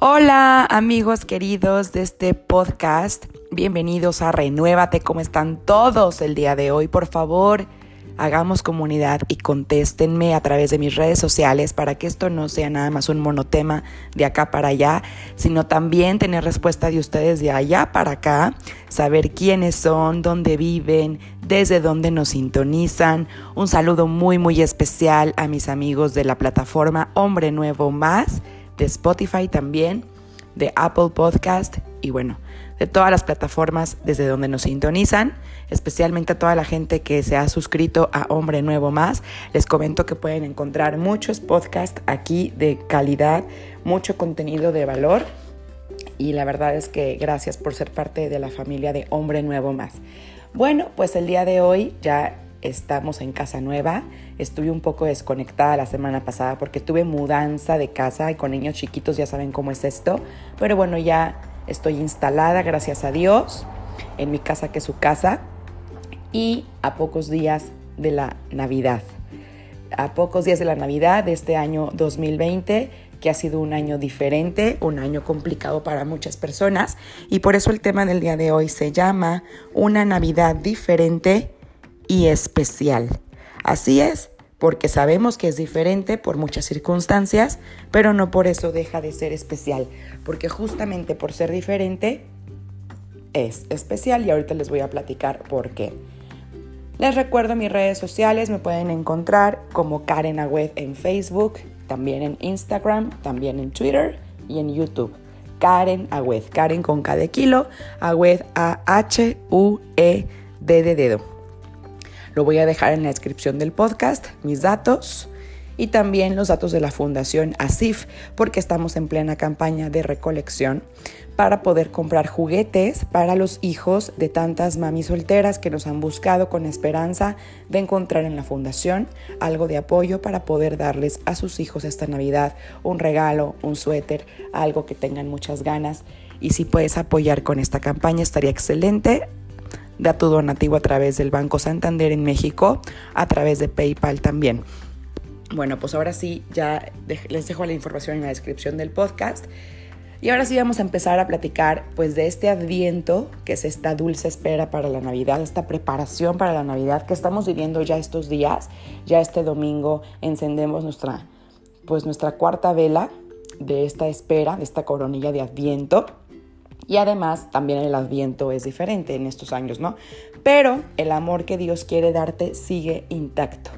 Hola amigos queridos de este podcast, bienvenidos a Renuévate, ¿cómo están todos el día de hoy? Por favor, hagamos comunidad y contéstenme a través de mis redes sociales para que esto no sea nada más un monotema de acá para allá, sino también tener respuesta de ustedes de allá para acá, saber quiénes son, dónde viven, desde dónde nos sintonizan. Un saludo muy muy especial a mis amigos de la plataforma Hombre Nuevo Más de Spotify también, de Apple Podcast y bueno, de todas las plataformas desde donde nos sintonizan, especialmente a toda la gente que se ha suscrito a Hombre Nuevo Más. Les comento que pueden encontrar muchos podcasts aquí de calidad, mucho contenido de valor y la verdad es que gracias por ser parte de la familia de Hombre Nuevo Más. Bueno, pues el día de hoy ya estamos en casa nueva. Estuve un poco desconectada la semana pasada porque tuve mudanza de casa y con niños chiquitos ya saben cómo es esto. Pero bueno, ya estoy instalada, gracias a Dios, en mi casa que es su casa y a pocos días de la Navidad. A pocos días de la Navidad de este año 2020 que ha sido un año diferente, un año complicado para muchas personas y por eso el tema del día de hoy se llama Una Navidad diferente y especial. Así es, porque sabemos que es diferente por muchas circunstancias, pero no por eso deja de ser especial, porque justamente por ser diferente es especial y ahorita les voy a platicar por qué. Les recuerdo mis redes sociales, me pueden encontrar como Karen Agüed en Facebook, también en Instagram, también en Twitter y en YouTube. Karen Agüed, Karen con K de kilo, Agüed A-H-U-E-D de dedo. Lo voy a dejar en la descripción del podcast, mis datos y también los datos de la Fundación ASIF, porque estamos en plena campaña de recolección para poder comprar juguetes para los hijos de tantas mamis solteras que nos han buscado con esperanza de encontrar en la fundación algo de apoyo para poder darles a sus hijos esta Navidad un regalo, un suéter, algo que tengan muchas ganas. Y si puedes apoyar con esta campaña estaría excelente da tu donativo a través del Banco Santander en México, a través de PayPal también. Bueno, pues ahora sí, ya les dejo la información en la descripción del podcast. Y ahora sí vamos a empezar a platicar pues de este adviento, que es esta dulce espera para la Navidad, esta preparación para la Navidad que estamos viviendo ya estos días. Ya este domingo encendemos nuestra pues nuestra cuarta vela de esta espera, de esta coronilla de adviento. Y además también el adviento es diferente en estos años, ¿no? Pero el amor que Dios quiere darte sigue intacto.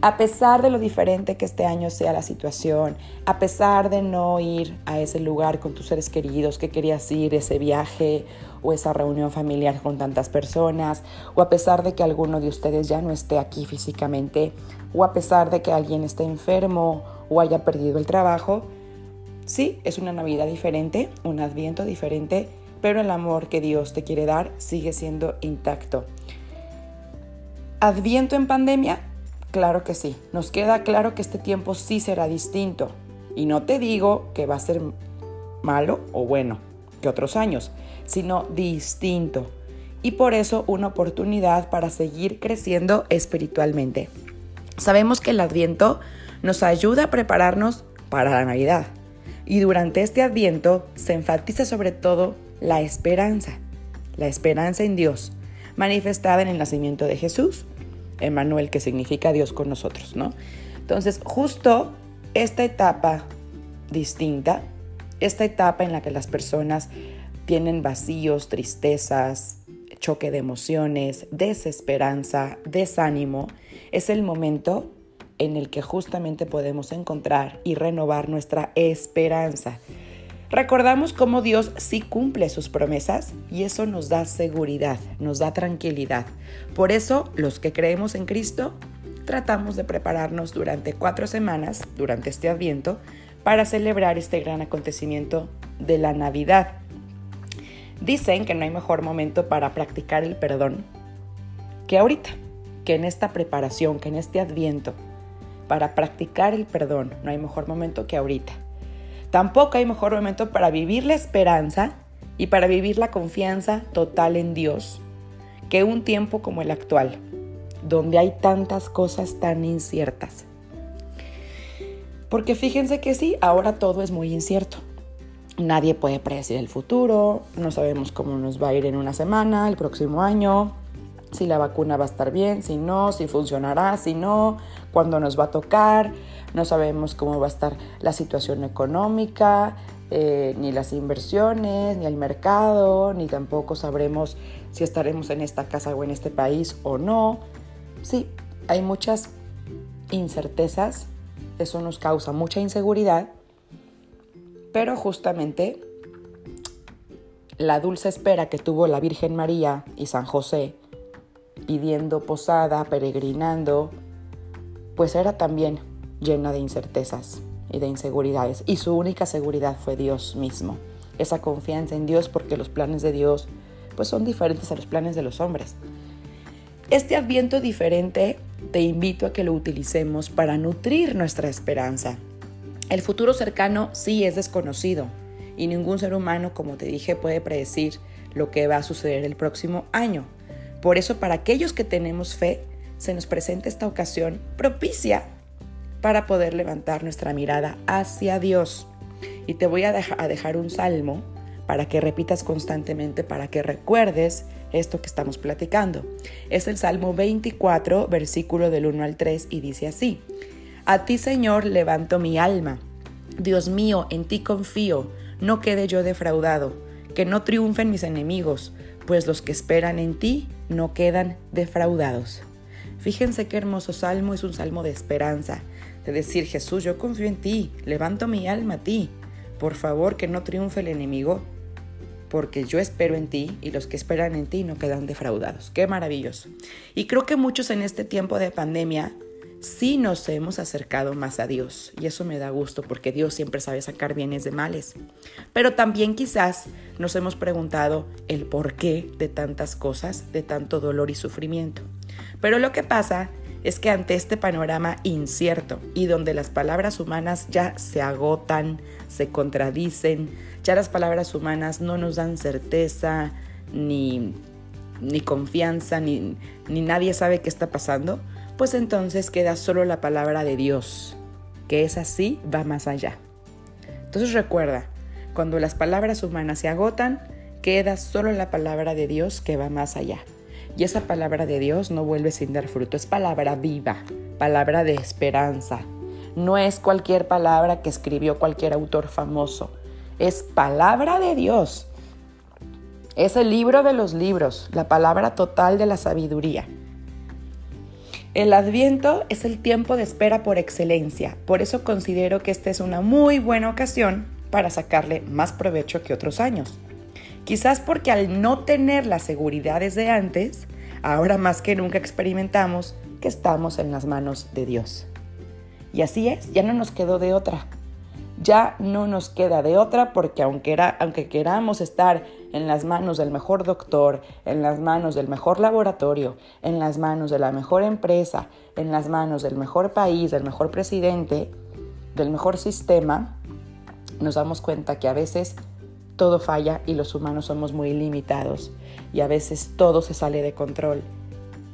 A pesar de lo diferente que este año sea la situación, a pesar de no ir a ese lugar con tus seres queridos que querías ir, ese viaje o esa reunión familiar con tantas personas, o a pesar de que alguno de ustedes ya no esté aquí físicamente, o a pesar de que alguien esté enfermo o haya perdido el trabajo, Sí, es una Navidad diferente, un Adviento diferente, pero el amor que Dios te quiere dar sigue siendo intacto. ¿Adviento en pandemia? Claro que sí. Nos queda claro que este tiempo sí será distinto. Y no te digo que va a ser malo o bueno que otros años, sino distinto. Y por eso una oportunidad para seguir creciendo espiritualmente. Sabemos que el adviento nos ayuda a prepararnos para la Navidad y durante este adviento se enfatiza sobre todo la esperanza, la esperanza en Dios, manifestada en el nacimiento de Jesús, Emmanuel, que significa Dios con nosotros, ¿no? Entonces, justo esta etapa distinta, esta etapa en la que las personas tienen vacíos, tristezas, choque de emociones, desesperanza, desánimo, es el momento en el que justamente podemos encontrar y renovar nuestra esperanza. Recordamos cómo Dios sí cumple sus promesas y eso nos da seguridad, nos da tranquilidad. Por eso los que creemos en Cristo tratamos de prepararnos durante cuatro semanas, durante este adviento, para celebrar este gran acontecimiento de la Navidad. Dicen que no hay mejor momento para practicar el perdón que ahorita, que en esta preparación, que en este adviento para practicar el perdón. No hay mejor momento que ahorita. Tampoco hay mejor momento para vivir la esperanza y para vivir la confianza total en Dios que un tiempo como el actual, donde hay tantas cosas tan inciertas. Porque fíjense que sí, ahora todo es muy incierto. Nadie puede predecir el futuro, no sabemos cómo nos va a ir en una semana, el próximo año, si la vacuna va a estar bien, si no, si funcionará, si no, cuándo nos va a tocar, no sabemos cómo va a estar la situación económica, eh, ni las inversiones, ni el mercado, ni tampoco sabremos si estaremos en esta casa o en este país o no. Sí, hay muchas incertezas, eso nos causa mucha inseguridad, pero justamente la dulce espera que tuvo la Virgen María y San José pidiendo posada, peregrinando, pues era también llena de incertezas y de inseguridades. Y su única seguridad fue Dios mismo. Esa confianza en Dios porque los planes de Dios pues son diferentes a los planes de los hombres. Este adviento diferente te invito a que lo utilicemos para nutrir nuestra esperanza. El futuro cercano sí es desconocido y ningún ser humano, como te dije, puede predecir lo que va a suceder el próximo año. Por eso para aquellos que tenemos fe, se nos presenta esta ocasión propicia para poder levantar nuestra mirada hacia Dios. Y te voy a, dejar un salmo para que repitas constantemente, para que recuerdes esto que estamos platicando. Es el Salmo 24, versículo del 1 al 3, y dice así, A ti Señor levanto mi alma, Dios mío, en ti confío, no quede yo defraudado, que no triunfen mis enemigos, pues los que esperan en ti no quedan defraudados. Fíjense qué hermoso salmo es un salmo de esperanza, de decir Jesús, yo confío en ti, levanto mi alma a ti. Por favor, que no triunfe el enemigo, porque yo espero en ti y los que esperan en ti no quedan defraudados. Qué maravilloso. Y creo que muchos en este tiempo de pandemia sí nos hemos acercado más a Dios y eso me da gusto porque Dios siempre sabe sacar bienes de males. Pero también quizás nos hemos preguntado el porqué de tantas cosas, de tanto dolor y sufrimiento. Pero lo que pasa es que ante este panorama incierto y donde las palabras humanas ya se agotan, se contradicen, ya las palabras humanas no nos dan certeza ni, ni confianza, ni, ni nadie sabe qué está pasando, pues entonces queda solo la palabra de Dios, que es así, va más allá. Entonces recuerda, cuando las palabras humanas se agotan, queda solo la palabra de Dios que va más allá. Y esa palabra de Dios no vuelve sin dar fruto, es palabra viva, palabra de esperanza. No es cualquier palabra que escribió cualquier autor famoso, es palabra de Dios. Es el libro de los libros, la palabra total de la sabiduría. El adviento es el tiempo de espera por excelencia, por eso considero que esta es una muy buena ocasión para sacarle más provecho que otros años. Quizás porque al no tener las seguridades de antes, ahora más que nunca experimentamos que estamos en las manos de Dios. Y así es, ya no nos quedó de otra ya no nos queda de otra porque aunque, aunque queramos estar en las manos del mejor doctor, en las manos del mejor laboratorio, en las manos de la mejor empresa, en las manos del mejor país, del mejor presidente, del mejor sistema, nos damos cuenta que a veces todo falla y los humanos somos muy limitados y a veces todo se sale de control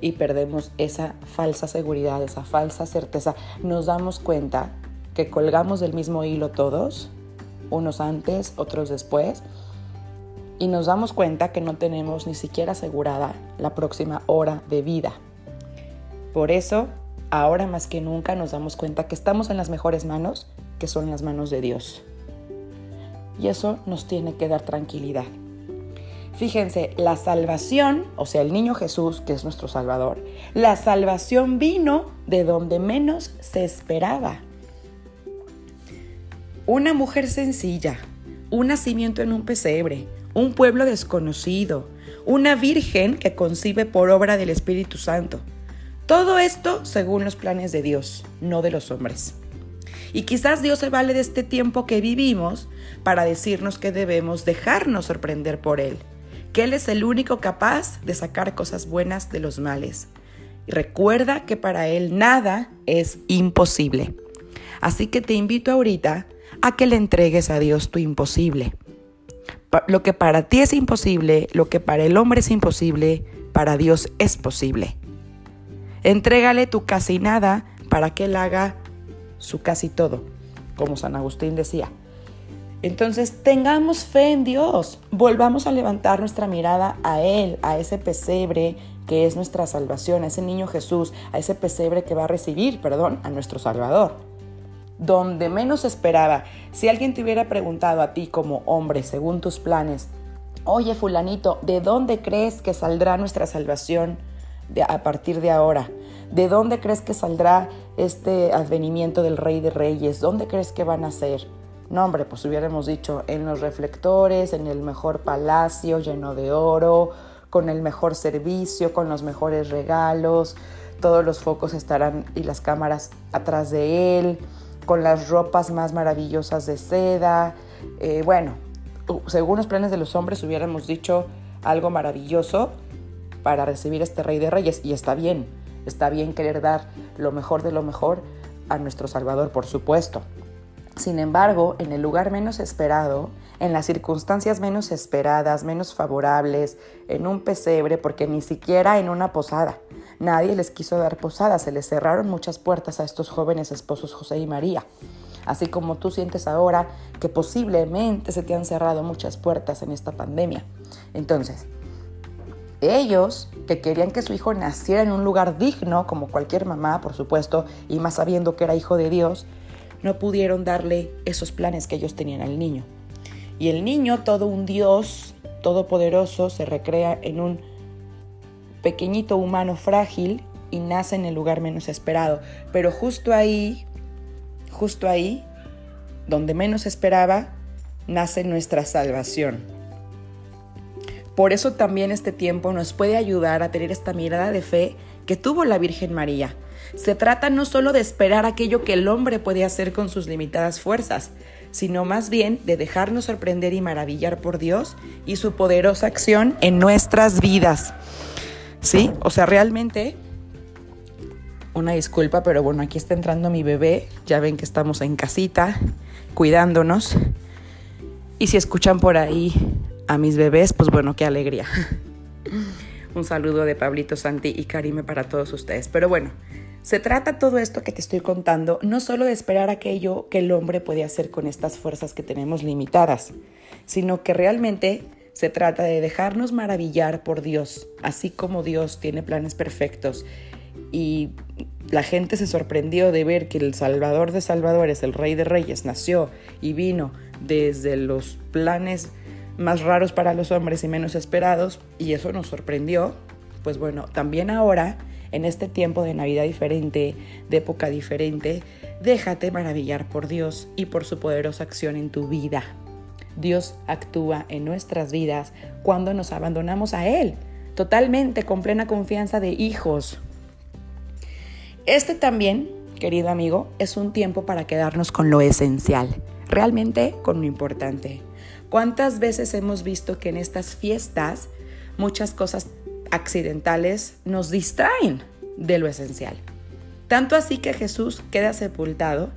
y perdemos esa falsa seguridad, esa falsa certeza. Nos damos cuenta que colgamos del mismo hilo todos, unos antes, otros después, y nos damos cuenta que no tenemos ni siquiera asegurada la próxima hora de vida. Por eso, ahora más que nunca nos damos cuenta que estamos en las mejores manos, que son las manos de Dios. Y eso nos tiene que dar tranquilidad. Fíjense, la salvación, o sea, el niño Jesús, que es nuestro Salvador, la salvación vino de donde menos se esperaba. Una mujer sencilla, un nacimiento en un pesebre, un pueblo desconocido, una virgen que concibe por obra del Espíritu Santo. Todo esto según los planes de Dios, no de los hombres. Y quizás Dios se vale de este tiempo que vivimos para decirnos que debemos dejarnos sorprender por Él, que Él es el único capaz de sacar cosas buenas de los males. Y recuerda que para Él nada es imposible. Así que te invito ahorita a que le entregues a Dios tu imposible. Lo que para ti es imposible, lo que para el hombre es imposible, para Dios es posible. Entrégale tu casi nada para que Él haga su casi todo, como San Agustín decía. Entonces tengamos fe en Dios, volvamos a levantar nuestra mirada a Él, a ese pesebre que es nuestra salvación, a ese niño Jesús, a ese pesebre que va a recibir, perdón, a nuestro Salvador. Donde menos esperaba, si alguien te hubiera preguntado a ti como hombre, según tus planes, oye fulanito, ¿de dónde crees que saldrá nuestra salvación a partir de ahora? ¿De dónde crees que saldrá este advenimiento del Rey de Reyes? ¿Dónde crees que van a ser? No, hombre, pues hubiéramos dicho en los reflectores, en el mejor palacio lleno de oro, con el mejor servicio, con los mejores regalos, todos los focos estarán y las cámaras atrás de él, con las ropas más maravillosas de seda. Eh, bueno, según los planes de los hombres hubiéramos dicho algo maravilloso para recibir a este rey de reyes y está bien, está bien querer dar lo mejor de lo mejor a nuestro Salvador, por supuesto. Sin embargo, en el lugar menos esperado, en las circunstancias menos esperadas, menos favorables, en un pesebre, porque ni siquiera en una posada. Nadie les quiso dar posada, se les cerraron muchas puertas a estos jóvenes esposos José y María. Así como tú sientes ahora que posiblemente se te han cerrado muchas puertas en esta pandemia. Entonces, ellos que querían que su hijo naciera en un lugar digno, como cualquier mamá, por supuesto, y más sabiendo que era hijo de Dios, no pudieron darle esos planes que ellos tenían al niño. Y el niño, todo un Dios todopoderoso, se recrea en un pequeñito humano frágil y nace en el lugar menos esperado. Pero justo ahí, justo ahí, donde menos esperaba, nace nuestra salvación. Por eso también este tiempo nos puede ayudar a tener esta mirada de fe que tuvo la Virgen María se trata no solo de esperar aquello que el hombre puede hacer con sus limitadas fuerzas, sino más bien de dejarnos sorprender y maravillar por Dios y su poderosa acción en nuestras vidas. ¿Sí? O sea, realmente, una disculpa, pero bueno, aquí está entrando mi bebé, ya ven que estamos en casita, cuidándonos. Y si escuchan por ahí a mis bebés, pues bueno, qué alegría. Un saludo de Pablito Santi y Karime para todos ustedes. Pero bueno, se trata todo esto que te estoy contando no solo de esperar aquello que el hombre puede hacer con estas fuerzas que tenemos limitadas, sino que realmente se trata de dejarnos maravillar por Dios, así como Dios tiene planes perfectos. Y la gente se sorprendió de ver que el Salvador de Salvadores, el Rey de Reyes, nació y vino desde los planes más raros para los hombres y menos esperados, y eso nos sorprendió. Pues bueno, también ahora en este tiempo de Navidad diferente, de época diferente, déjate maravillar por Dios y por su poderosa acción en tu vida. Dios actúa en nuestras vidas cuando nos abandonamos a Él, totalmente con plena confianza de hijos. Este también, querido amigo, es un tiempo para quedarnos con lo esencial, realmente con lo importante. ¿Cuántas veces hemos visto que en estas fiestas muchas cosas accidentales nos distraen de lo esencial. Tanto así que Jesús queda sepultado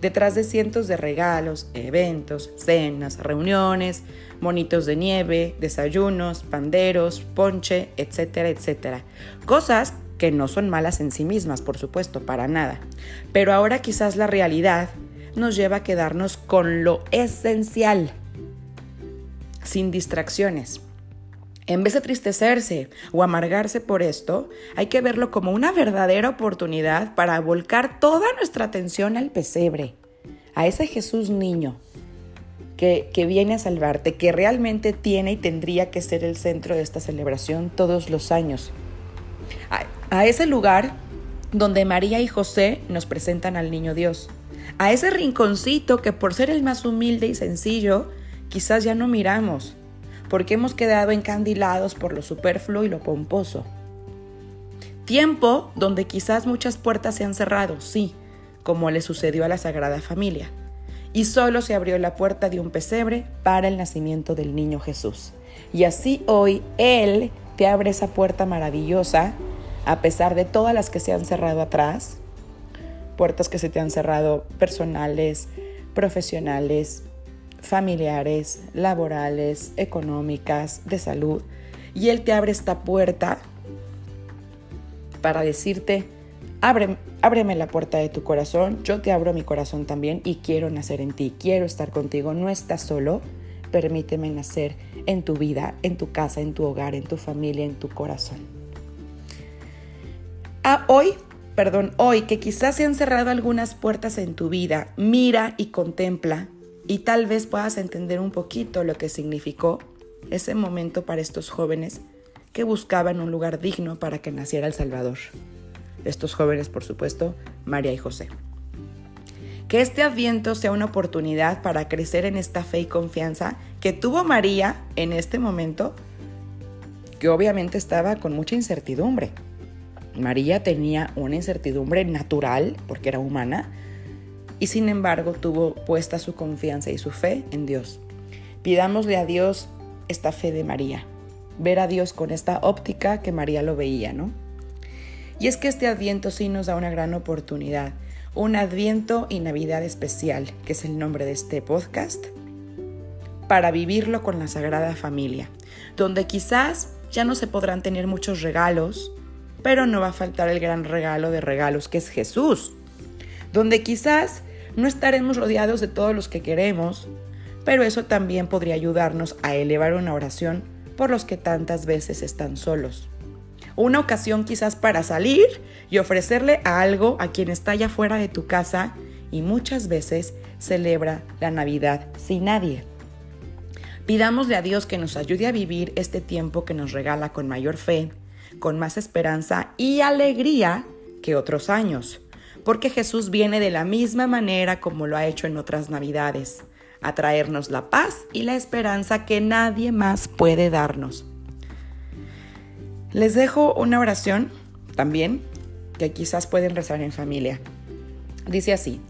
detrás de cientos de regalos, eventos, cenas, reuniones, monitos de nieve, desayunos, panderos, ponche, etcétera, etcétera. Cosas que no son malas en sí mismas, por supuesto, para nada. Pero ahora quizás la realidad nos lleva a quedarnos con lo esencial, sin distracciones. En vez de tristecerse o amargarse por esto, hay que verlo como una verdadera oportunidad para volcar toda nuestra atención al pesebre, a ese Jesús niño que, viene a salvarte, que realmente tiene y tendría que ser el centro de esta celebración todos los años. A, a ese lugar donde María y José nos presentan al niño Dios. A ese rinconcito que por ser el más humilde y sencillo, quizás ya no miramos porque hemos quedado encandilados por lo superfluo y lo pomposo. Tiempo donde quizás muchas puertas se han cerrado, sí, como le sucedió a la Sagrada Familia, y solo se abrió la puerta de un pesebre para el nacimiento del niño Jesús. Y así hoy Él te abre esa puerta maravillosa, a pesar de todas las que se han cerrado atrás, puertas que se te han cerrado personales, profesionales, familiares, laborales, económicas, de salud. Y Él te abre esta puerta para decirte, ábreme la puerta de tu corazón, yo te abro mi corazón también y quiero nacer en ti, quiero estar contigo, no estás solo, permíteme nacer en tu vida, en tu casa, en tu hogar, en tu familia, en tu corazón. Ah, hoy, perdón, hoy que quizás se han cerrado algunas puertas en tu vida, mira y contempla y tal vez puedas entender un poquito lo que significó ese momento para estos jóvenes que buscaban un lugar digno para que naciera el Salvador. Estos jóvenes, por supuesto, María y José. Que este adviento sea una oportunidad para crecer en esta fe y confianza que tuvo María en este momento, que obviamente estaba con mucha incertidumbre. María tenía una incertidumbre natural, porque era humana, y sin embargo tuvo puesta su confianza y su fe en Dios. Pidámosle a Dios esta fe de María, ver a Dios con esta óptica que María lo veía, ¿no? Y es que este adviento sí nos da una gran oportunidad, un adviento y Navidad especial, que es el nombre de este podcast, para vivirlo con la Sagrada Familia, donde quizás ya no se podrán tener muchos regalos, pero no va a faltar el gran regalo de regalos que es Jesús, donde quizás no estaremos rodeados de todos los que queremos, pero eso también podría ayudarnos a elevar una oración por los que tantas veces están solos. Una ocasión quizás para salir y ofrecerle algo a quien está allá fuera de tu casa y muchas veces celebra la Navidad sin nadie. Pidámosle a Dios que nos ayude a vivir este tiempo que nos regala con mayor fe, con más esperanza y alegría que otros años, porque Jesús viene de la misma manera como lo ha hecho en otras Navidades, a traernos la paz y la esperanza que nadie más puede darnos. Les dejo una oración también que quizás pueden rezar en familia. Dice así,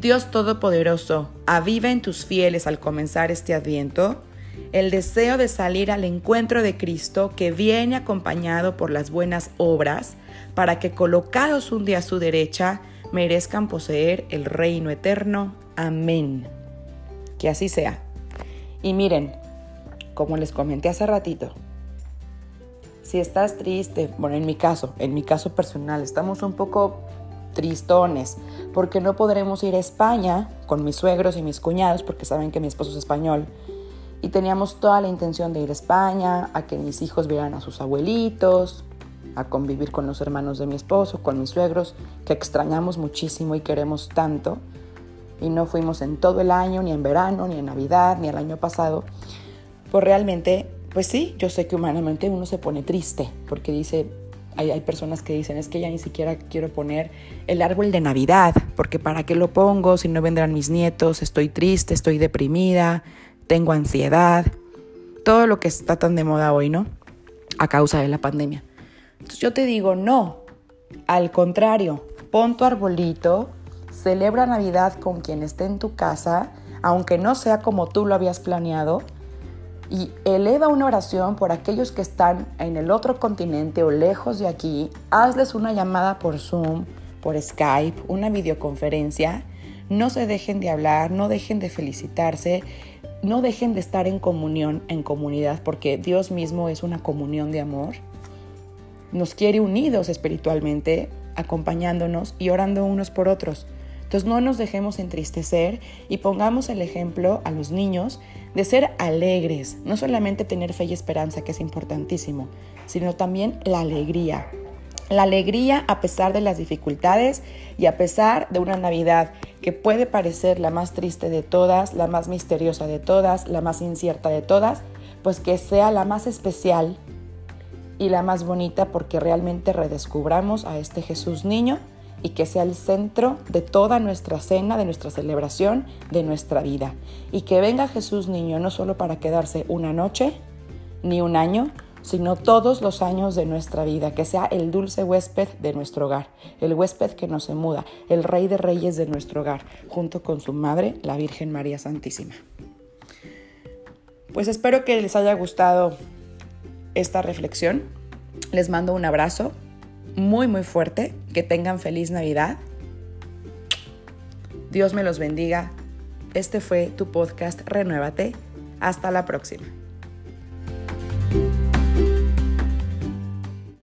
Dios Todopoderoso, aviva en tus fieles al comenzar este adviento el deseo de salir al encuentro de Cristo que viene acompañado por las buenas obras para que colocados un día a su derecha merezcan poseer el reino eterno. Amén. Que así sea. Y miren, como les comenté hace ratito, si estás triste, bueno, en mi caso, en mi caso personal, estamos un poco tristones porque no podremos ir a España con mis suegros y mis cuñados porque saben que mi esposo es español y teníamos toda la intención de ir a España, a que mis hijos vieran a sus abuelitos, a convivir con los hermanos de mi esposo, con mis suegros, que extrañamos muchísimo y queremos tanto y no fuimos en todo el año, ni en verano, ni en Navidad, ni el año pasado, pues realmente, pues sí, yo sé que humanamente uno se pone triste, porque dice, hay, personas que dicen, es que ya ni siquiera quiero poner el árbol de Navidad, porque para qué lo pongo si no vendrán mis nietos, estoy triste, estoy deprimida, tengo ansiedad, todo lo que está tan de moda hoy, ¿no? A causa de la pandemia. Yo te digo, no, al contrario, pon tu arbolito, Celebra Navidad con quien esté en tu casa, aunque no sea como tú lo habías planeado, y eleva una oración por aquellos que están en el otro continente o lejos de aquí. Hazles una llamada por Zoom, por Skype, una videoconferencia. No se dejen de hablar, no dejen de felicitarse, no dejen de estar en comunión, en comunidad, porque Dios mismo es una comunión de amor. Nos quiere unidos espiritualmente, acompañándonos y orando unos por otros. Entonces no nos dejemos entristecer y pongamos el ejemplo a los niños de ser alegres, no solamente tener fe y esperanza, que es importantísimo, sino también la alegría. La alegría a pesar de las dificultades y a pesar de una Navidad que puede parecer la más triste de todas, la más misteriosa de todas, la más incierta de todas, pues que sea la más especial y la más bonita porque realmente redescubramos a este Jesús niño y que sea el centro de toda nuestra cena, de nuestra celebración, de nuestra vida. Y que venga Jesús niño no solo para quedarse una noche ni un año, sino todos los años de nuestra vida, que sea el dulce huésped de nuestro hogar, el huésped que no se muda, el rey de reyes de nuestro hogar, junto con su madre, la Virgen María Santísima. Pues espero que les haya gustado esta reflexión. Les mando un abrazo muy, muy fuerte. Que tengan feliz Navidad. Dios me los bendiga. Este fue tu podcast Renuévate. Hasta la próxima.